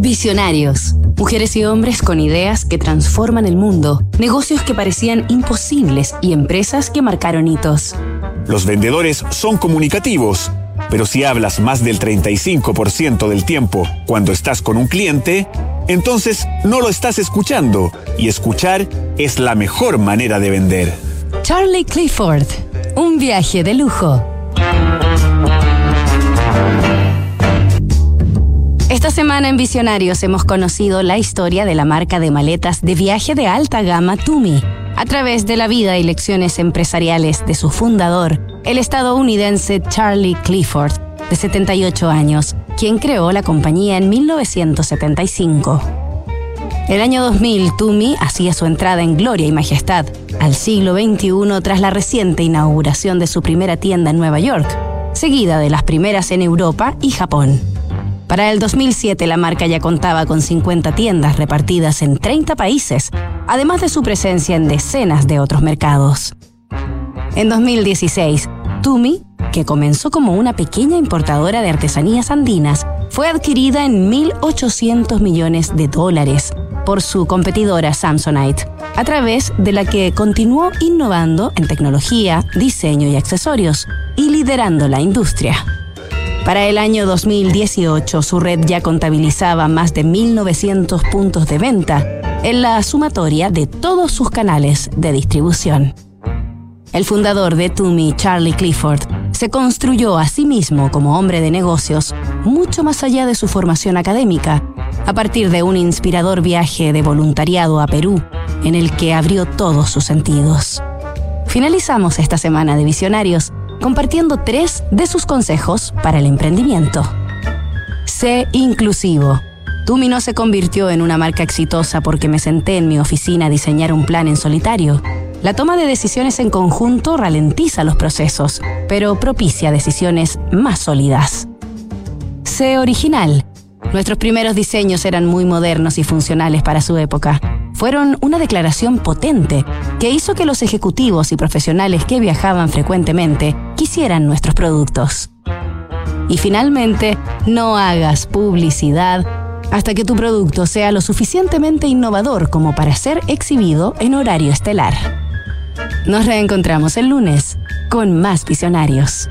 Visionarios. Mujeres y hombres con ideas que transforman el mundo, negocios que parecían imposibles y empresas que marcaron hitos. Los vendedores son comunicativos, pero si hablas más del 35% del tiempo cuando estás con un cliente, entonces no lo estás escuchando y escuchar es la mejor manera de vender. Charlie Clifford. Un viaje de lujo. Esta semana en Visionarios hemos conocido la historia de la marca de maletas de viaje de alta gama Tumi, a través de la vida y lecciones empresariales de su fundador, el estadounidense Charlie Clifford, de 78 años, quien creó la compañía en 1975. El año 2000, Tumi hacía su entrada en gloria y majestad al siglo XXI tras la reciente inauguración de su primera tienda en Nueva York, seguida de las primeras en Europa y Japón. Para el 2007 la marca ya contaba con 50 tiendas repartidas en 30 países, además de su presencia en decenas de otros mercados. En 2016, Tumi, que comenzó como una pequeña importadora de artesanías andinas, fue adquirida en 1.800 millones de dólares por su competidora Samsonite, a través de la que continuó innovando en tecnología, diseño y accesorios, y liderando la industria. Para el año 2018, su red ya contabilizaba más de 1.900 puntos de venta en la sumatoria de todos sus canales de distribución. El fundador de Tumi, Charlie Clifford, se construyó a sí mismo como hombre de negocios mucho más allá de su formación académica, a partir de un inspirador viaje de voluntariado a Perú, en el que abrió todos sus sentidos. Finalizamos esta semana de Visionarios compartiendo tres de sus consejos para el emprendimiento. Sé inclusivo. Tumi no se convirtió en una marca exitosa porque me senté en mi oficina a diseñar un plan en solitario. La toma de decisiones en conjunto ralentiza los procesos, pero propicia decisiones más sólidas. Sé original. Nuestros primeros diseños eran muy modernos y funcionales para su época fueron una declaración potente que hizo que los ejecutivos y profesionales que viajaban frecuentemente quisieran nuestros productos. Y finalmente, no hagas publicidad hasta que tu producto sea lo suficientemente innovador como para ser exhibido en horario estelar. Nos reencontramos el lunes con más visionarios.